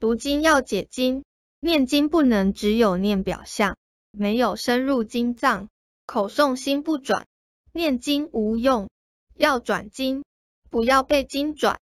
读经要解经，念经不能只有念表象，没有深入经藏，口诵心不转，念经无用，要转经，不要被经转。